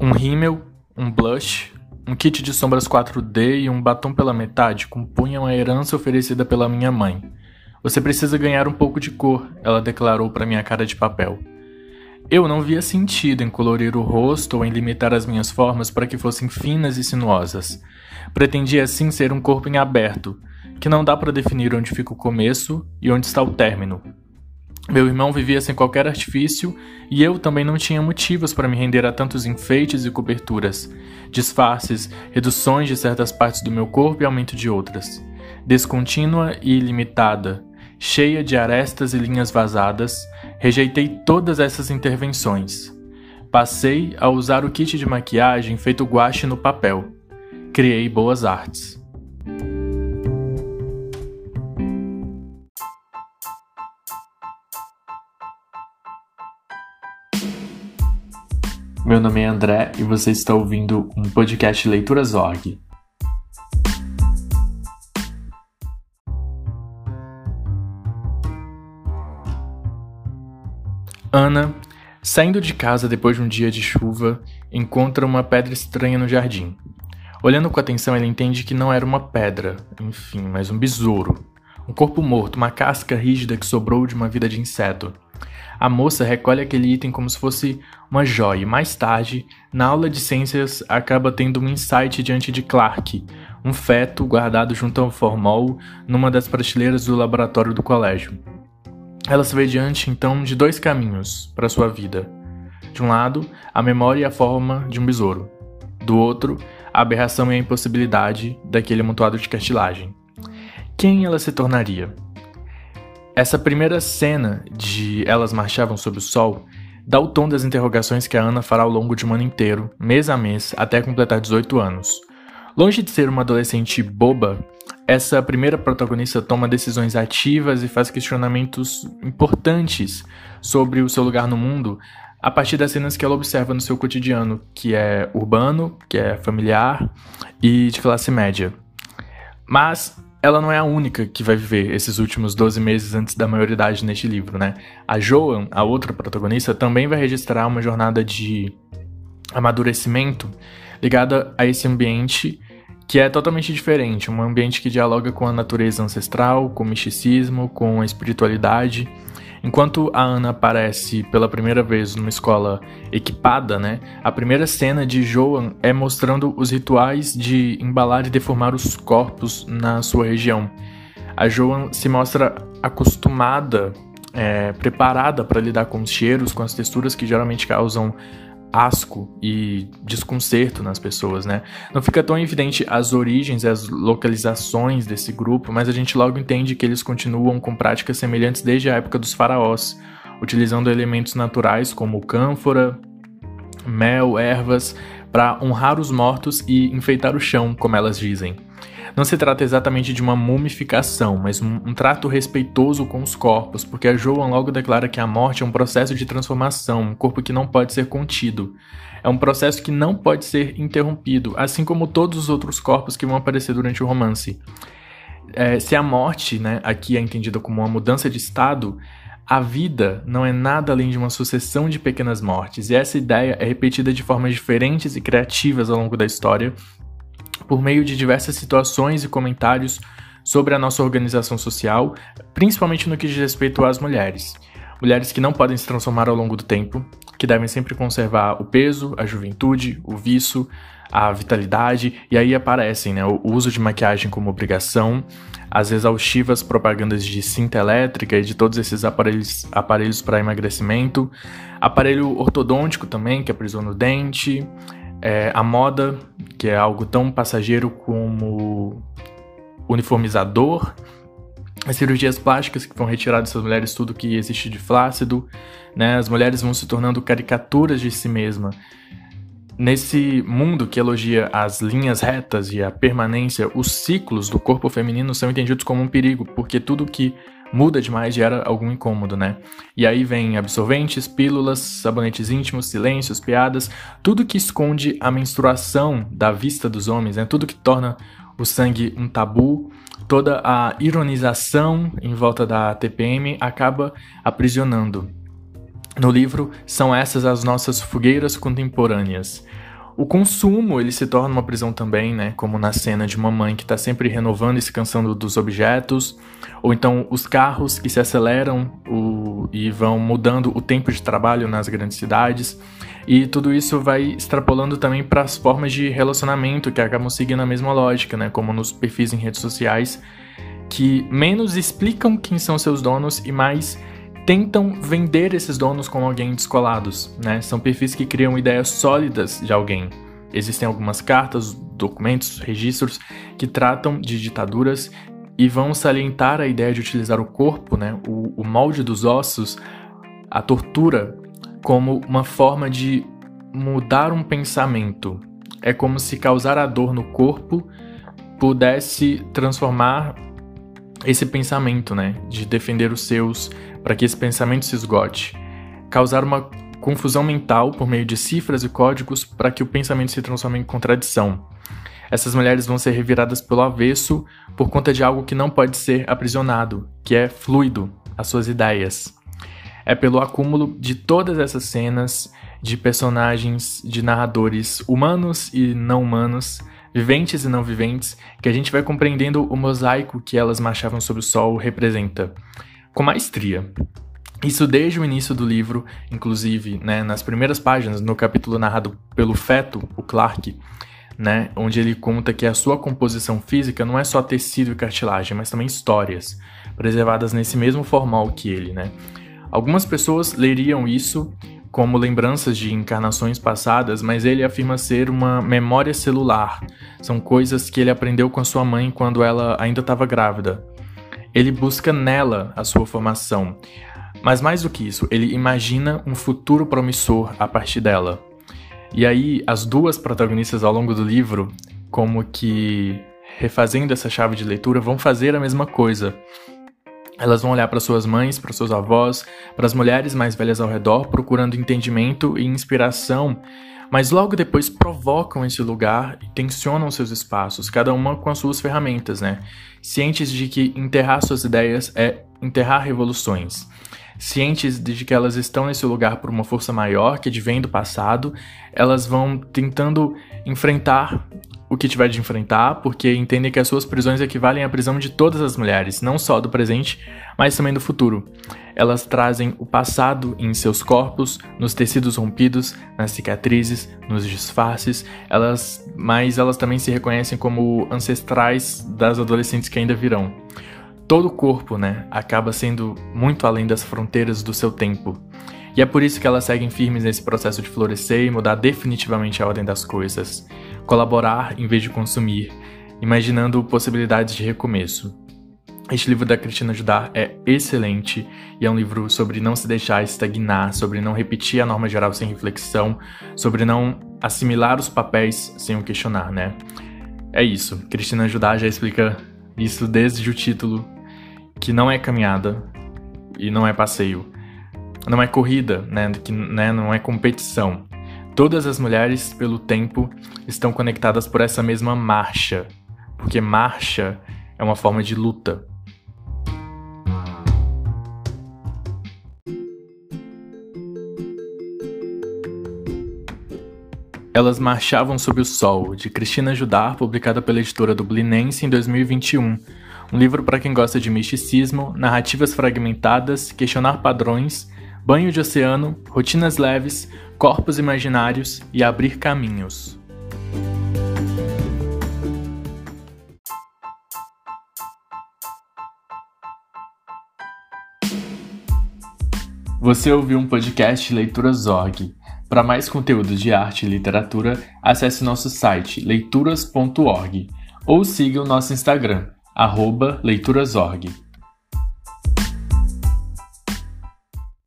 Um rímel, um blush, um kit de sombras 4D e um batom pela metade compunham a herança oferecida pela minha mãe. Você precisa ganhar um pouco de cor, ela declarou para minha cara de papel. Eu não via sentido em colorir o rosto ou em limitar as minhas formas para que fossem finas e sinuosas. Pretendia assim ser um corpo em aberto, que não dá para definir onde fica o começo e onde está o término. Meu irmão vivia sem qualquer artifício e eu também não tinha motivos para me render a tantos enfeites e coberturas, disfarces, reduções de certas partes do meu corpo e aumento de outras. Descontínua e ilimitada, cheia de arestas e linhas vazadas, rejeitei todas essas intervenções. Passei a usar o kit de maquiagem feito guache no papel. Criei boas artes. Meu nome é André e você está ouvindo um podcast Leituras Org. Ana, saindo de casa depois de um dia de chuva, encontra uma pedra estranha no jardim. Olhando com atenção, ela entende que não era uma pedra, enfim, mas um besouro. Um corpo morto, uma casca rígida que sobrou de uma vida de inseto. A moça recolhe aquele item como se fosse uma joia mais tarde, na aula de ciências, acaba tendo um insight diante de Clark, um feto guardado junto ao formol numa das prateleiras do laboratório do colégio. Ela se vê diante então de dois caminhos para sua vida. De um lado, a memória e a forma de um besouro. Do outro, a aberração e a impossibilidade daquele amontoado de cartilagem. Quem ela se tornaria? Essa primeira cena de Elas Marchavam Sob o Sol dá o tom das interrogações que a Ana fará ao longo de um ano inteiro, mês a mês, até completar 18 anos. Longe de ser uma adolescente boba, essa primeira protagonista toma decisões ativas e faz questionamentos importantes sobre o seu lugar no mundo a partir das cenas que ela observa no seu cotidiano, que é urbano, que é familiar e de classe média. Mas ela não é a única que vai viver esses últimos 12 meses antes da maioridade neste livro, né? A Joan, a outra protagonista, também vai registrar uma jornada de amadurecimento ligada a esse ambiente que é totalmente diferente, um ambiente que dialoga com a natureza ancestral, com o misticismo, com a espiritualidade Enquanto a Ana aparece pela primeira vez numa escola equipada, né? A primeira cena de Joan é mostrando os rituais de embalar e deformar os corpos na sua região. A Joan se mostra acostumada, é, preparada para lidar com os cheiros, com as texturas que geralmente causam asco e desconcerto nas pessoas, né? Não fica tão evidente as origens e as localizações desse grupo, mas a gente logo entende que eles continuam com práticas semelhantes desde a época dos faraós, utilizando elementos naturais como cânfora, mel, ervas, para honrar os mortos e enfeitar o chão, como elas dizem. Não se trata exatamente de uma mumificação, mas um, um, trato respeitoso com os corpos, porque a Joan logo declara que a morte é um processo de transformação, um corpo que não pode ser contido. É um processo que não pode ser interrompido, assim como todos os outros corpos que vão aparecer durante o romance. É, se a morte, né, aqui é entendida como uma mudança de estado, a vida não é nada além de uma sucessão de pequenas mortes, e essa ideia é repetida de formas diferentes e criativas ao longo da história, por meio de diversas situações e comentários sobre a nossa organização social, principalmente no que diz respeito às mulheres. Mulheres que não podem se transformar ao longo do tempo, que devem sempre conservar o peso, a juventude, o vício, a vitalidade, e aí aparecem né, o uso de maquiagem como obrigação, as exaustivas propagandas de cinta elétrica e de todos esses aparelhos, aparelhos para emagrecimento, aparelho ortodôntico também, que aprisiona o dente, é, a moda, que é algo tão passageiro como uniformizador, as cirurgias plásticas que vão retirar dessas mulheres tudo que existe de flácido, né? As mulheres vão se tornando caricaturas de si mesma. Nesse mundo que elogia as linhas retas e a permanência, os ciclos do corpo feminino são entendidos como um perigo, porque tudo que muda demais gera algum incômodo, né? E aí vem absorventes, pílulas, sabonetes íntimos, silêncios, piadas, tudo que esconde a menstruação da vista dos homens, né? Tudo que torna o sangue um tabu, toda a ironização em volta da TPM acaba aprisionando. no livro são essas as nossas fogueiras contemporâneas. O consumo, ele se torna uma prisão também, né? Como na cena de uma mãe que está sempre renovando e se cansando dos objetos, ou então os carros que se aceleram o, e vão mudando o tempo de trabalho nas grandes cidades. E tudo isso vai extrapolando também para as formas de relacionamento que acabam seguindo a mesma lógica, né? Como nos perfis em redes sociais, que menos explicam quem são seus donos e mais tentam vender esses donos como alguém descolados, né? São perfis que criam ideias sólidas de alguém. Existem algumas cartas, documentos, registros que tratam de ditaduras e vão salientar a ideia de utilizar o corpo, né, o, o molde dos ossos, a tortura, como uma forma de mudar um pensamento. É como se causar a dor no corpo pudesse transformar esse pensamento, né, de defender os seus, para que esse pensamento se esgote. Causar uma confusão mental por meio de cifras e códigos para que o pensamento se transforme em contradição. Essas mulheres vão ser reviradas pelo avesso por conta de algo que não pode ser aprisionado, que é fluido, as suas ideias. É pelo acúmulo de todas essas cenas de personagens, de narradores humanos e não humanos, viventes e não viventes, que a gente vai compreendendo o mosaico que elas marchavam sobre o sol representa, com maestria. Isso desde o início do livro, inclusive, né, nas primeiras páginas, no capítulo narrado pelo feto, o Clark, né, onde ele conta que a sua composição física não é só tecido e cartilagem, mas também histórias, preservadas nesse mesmo formal que ele, né. Algumas pessoas leriam isso como lembranças de encarnações passadas, mas ele afirma ser uma memória celular. São coisas que ele aprendeu com a sua mãe quando ela ainda estava grávida. Ele busca nela a sua formação. Mas mais do que isso, ele imagina um futuro promissor a partir dela. E aí, as duas protagonistas ao longo do livro, como que refazendo essa chave de leitura, vão fazer a mesma coisa. Elas vão olhar para suas mães, para seus avós, para as mulheres mais velhas ao redor, procurando entendimento e inspiração, mas logo depois provocam esse lugar e tensionam seus espaços, cada uma com as suas ferramentas, né? Cientes de que enterrar suas ideias é enterrar revoluções. Cientes de que elas estão nesse lugar por uma força maior que advém do passado, elas vão tentando enfrentar o que tiver de enfrentar, porque entendem que as suas prisões equivalem à prisão de todas as mulheres, não só do presente, mas também do futuro. Elas trazem o passado em seus corpos, nos tecidos rompidos, nas cicatrizes, nos disfarces, elas, mas elas também se reconhecem como ancestrais das adolescentes que ainda virão. Todo o corpo, né, acaba sendo muito além das fronteiras do seu tempo. E é por isso que elas seguem firmes nesse processo de florescer e mudar definitivamente a ordem das coisas. Colaborar em vez de consumir, imaginando possibilidades de recomeço. Este livro da Cristina Judar é excelente e é um livro sobre não se deixar estagnar, sobre não repetir a norma geral sem reflexão, sobre não assimilar os papéis sem o questionar, né? É isso. Cristina Judar já explica isso desde o título, que não é caminhada e não é passeio não é corrida, né, que, né, não é competição. Todas as mulheres, pelo tempo, estão conectadas por essa mesma marcha, porque marcha é uma forma de luta. Elas Marchavam Sob o Sol, de Cristina Judar, publicada pela editora Dublinense em 2021. Um livro para quem gosta de misticismo, narrativas fragmentadas, questionar padrões banho de oceano, rotinas leves, corpos imaginários e abrir caminhos. Você ouviu um podcast Leituras Org. Para mais conteúdo de arte e literatura, acesse nosso site leituras.org ou siga o nosso Instagram, leiturasorg.